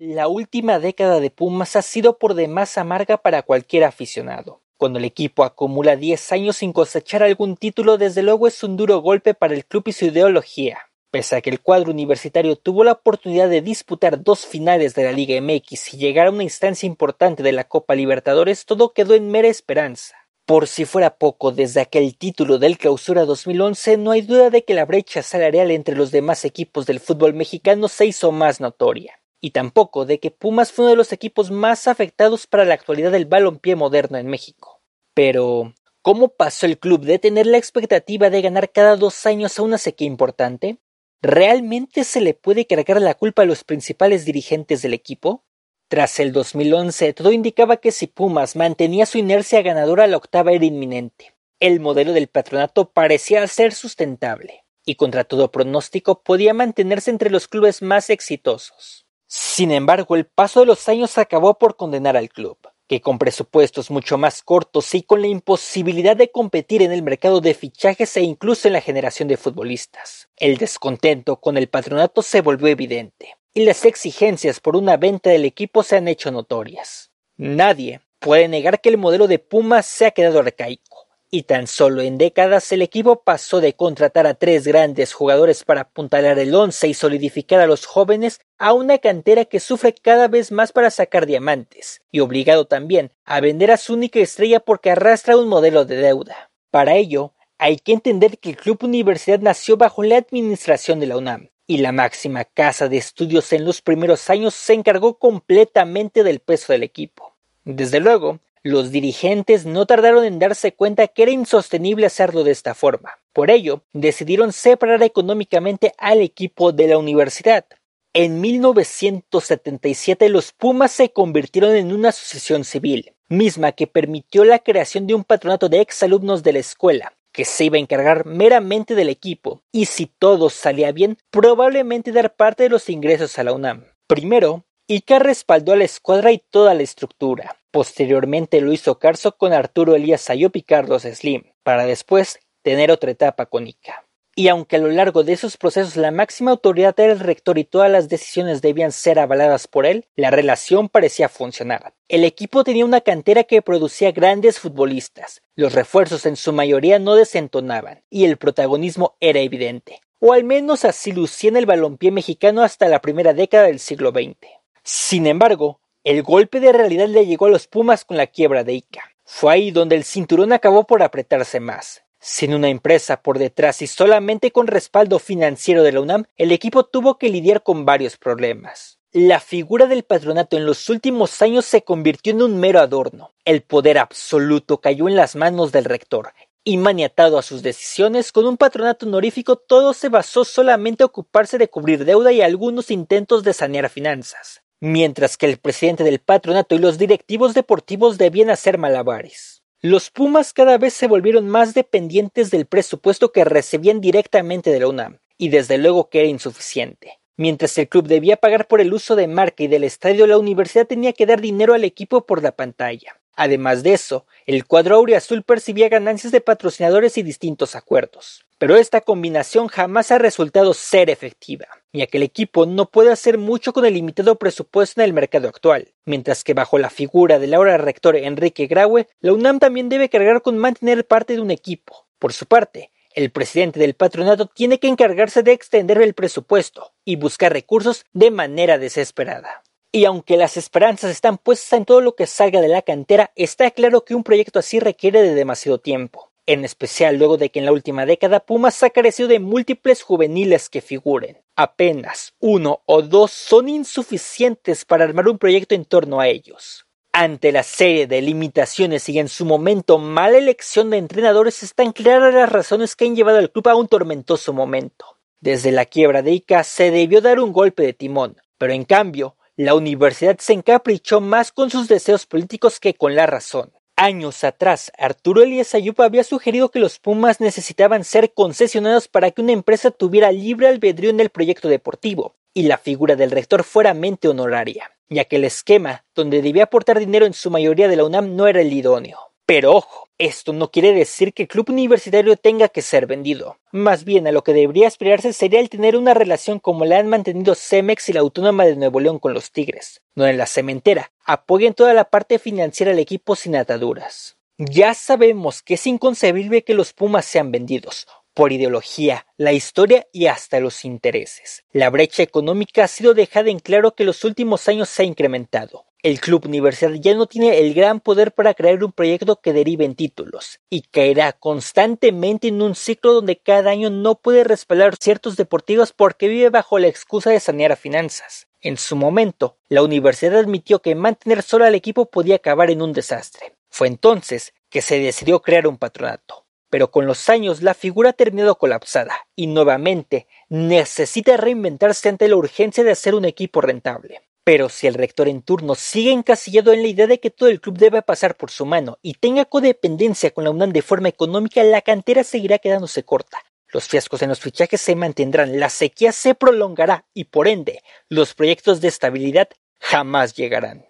La última década de Pumas ha sido por demás amarga para cualquier aficionado. Cuando el equipo acumula 10 años sin cosechar algún título, desde luego es un duro golpe para el club y su ideología. Pese a que el cuadro universitario tuvo la oportunidad de disputar dos finales de la Liga MX y llegar a una instancia importante de la Copa Libertadores, todo quedó en mera esperanza. Por si fuera poco, desde aquel título del Clausura 2011 no hay duda de que la brecha salarial entre los demás equipos del fútbol mexicano se hizo más notoria y tampoco de que Pumas fue uno de los equipos más afectados para la actualidad del balompié moderno en México. Pero, ¿cómo pasó el club de tener la expectativa de ganar cada dos años a una sequía importante? ¿Realmente se le puede cargar la culpa a los principales dirigentes del equipo? Tras el 2011, todo indicaba que si Pumas mantenía su inercia ganadora, la octava era inminente. El modelo del patronato parecía ser sustentable, y contra todo pronóstico podía mantenerse entre los clubes más exitosos. Sin embargo, el paso de los años acabó por condenar al club, que con presupuestos mucho más cortos y con la imposibilidad de competir en el mercado de fichajes e incluso en la generación de futbolistas, el descontento con el patronato se volvió evidente, y las exigencias por una venta del equipo se han hecho notorias. Nadie puede negar que el modelo de Pumas se ha quedado arcaico y tan solo en décadas el equipo pasó de contratar a tres grandes jugadores para apuntalar el once y solidificar a los jóvenes a una cantera que sufre cada vez más para sacar diamantes, y obligado también a vender a su única estrella porque arrastra un modelo de deuda. Para ello, hay que entender que el Club Universidad nació bajo la administración de la UNAM, y la máxima casa de estudios en los primeros años se encargó completamente del peso del equipo. Desde luego, los dirigentes no tardaron en darse cuenta que era insostenible hacerlo de esta forma. Por ello, decidieron separar económicamente al equipo de la universidad. En 1977 los Pumas se convirtieron en una asociación civil, misma que permitió la creación de un patronato de exalumnos de la escuela, que se iba a encargar meramente del equipo, y si todo salía bien, probablemente dar parte de los ingresos a la UNAM. Primero, Ica respaldó a la escuadra y toda la estructura. Posteriormente lo hizo Carso con Arturo Elías Ayop y Carlos Slim, para después tener otra etapa con Ica. Y aunque a lo largo de esos procesos la máxima autoridad era el rector y todas las decisiones debían ser avaladas por él, la relación parecía funcionar. El equipo tenía una cantera que producía grandes futbolistas, los refuerzos en su mayoría no desentonaban, y el protagonismo era evidente, o al menos así lucía en el balompié mexicano hasta la primera década del siglo XX. Sin embargo, el golpe de realidad le llegó a los Pumas con la quiebra de Ica. Fue ahí donde el cinturón acabó por apretarse más. Sin una empresa por detrás y solamente con respaldo financiero de la UNAM, el equipo tuvo que lidiar con varios problemas. La figura del patronato en los últimos años se convirtió en un mero adorno. El poder absoluto cayó en las manos del rector, y maniatado a sus decisiones, con un patronato honorífico todo se basó solamente a ocuparse de cubrir deuda y algunos intentos de sanear finanzas mientras que el presidente del patronato y los directivos deportivos debían hacer malabares. Los Pumas cada vez se volvieron más dependientes del presupuesto que recibían directamente de la UNAM, y desde luego que era insuficiente. Mientras el club debía pagar por el uso de marca y del estadio, la universidad tenía que dar dinero al equipo por la pantalla. Además de eso, el cuadro azul percibía ganancias de patrocinadores y distintos acuerdos. Pero esta combinación jamás ha resultado ser efectiva, ya que el equipo no puede hacer mucho con el limitado presupuesto en el mercado actual, mientras que bajo la figura del ahora rector Enrique Graue, la UNAM también debe cargar con mantener parte de un equipo. Por su parte, el presidente del patronato tiene que encargarse de extender el presupuesto y buscar recursos de manera desesperada. Y aunque las esperanzas están puestas en todo lo que salga de la cantera, está claro que un proyecto así requiere de demasiado tiempo, en especial luego de que en la última década Pumas ha carecido de múltiples juveniles que figuren. Apenas uno o dos son insuficientes para armar un proyecto en torno a ellos. Ante la serie de limitaciones y en su momento mala elección de entrenadores están claras las razones que han llevado al club a un tormentoso momento. Desde la quiebra de Ica se debió dar un golpe de timón, pero en cambio la universidad se encaprichó más con sus deseos políticos que con la razón. Años atrás, Arturo Elías Ayup había sugerido que los Pumas necesitaban ser concesionados para que una empresa tuviera libre albedrío en el proyecto deportivo y la figura del rector fuera mente honoraria, ya que el esquema donde debía aportar dinero en su mayoría de la UNAM no era el idóneo. Pero ojo, esto no quiere decir que el club universitario tenga que ser vendido. Más bien a lo que debería aspirarse sería el tener una relación como la han mantenido Cemex y la Autónoma de Nuevo León con los Tigres, donde la cementera apoyen toda la parte financiera del equipo sin ataduras. Ya sabemos que es inconcebible que los Pumas sean vendidos, por ideología, la historia y hasta los intereses. La brecha económica ha sido dejada en claro que los últimos años se ha incrementado. El club universidad ya no tiene el gran poder para crear un proyecto que derive en títulos, y caerá constantemente en un ciclo donde cada año no puede respaldar ciertos deportivos porque vive bajo la excusa de sanear finanzas. En su momento, la universidad admitió que mantener solo al equipo podía acabar en un desastre. Fue entonces que se decidió crear un patronato. Pero con los años la figura ha terminado colapsada y nuevamente necesita reinventarse ante la urgencia de hacer un equipo rentable. Pero si el rector en turno sigue encasillado en la idea de que todo el club debe pasar por su mano y tenga codependencia con la UNAM de forma económica, la cantera seguirá quedándose corta. Los fiascos en los fichajes se mantendrán, la sequía se prolongará y por ende los proyectos de estabilidad jamás llegarán.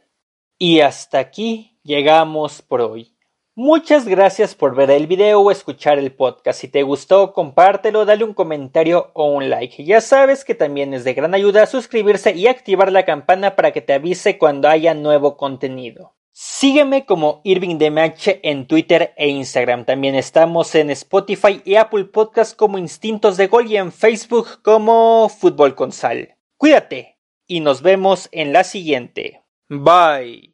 Y hasta aquí llegamos por hoy. Muchas gracias por ver el video o escuchar el podcast. Si te gustó, compártelo, dale un comentario o un like. Ya sabes que también es de gran ayuda suscribirse y activar la campana para que te avise cuando haya nuevo contenido. Sígueme como Irving DMH en Twitter e Instagram. También estamos en Spotify y Apple Podcast como Instintos de Gol y en Facebook como Fútbol con Sal. Cuídate y nos vemos en la siguiente. Bye.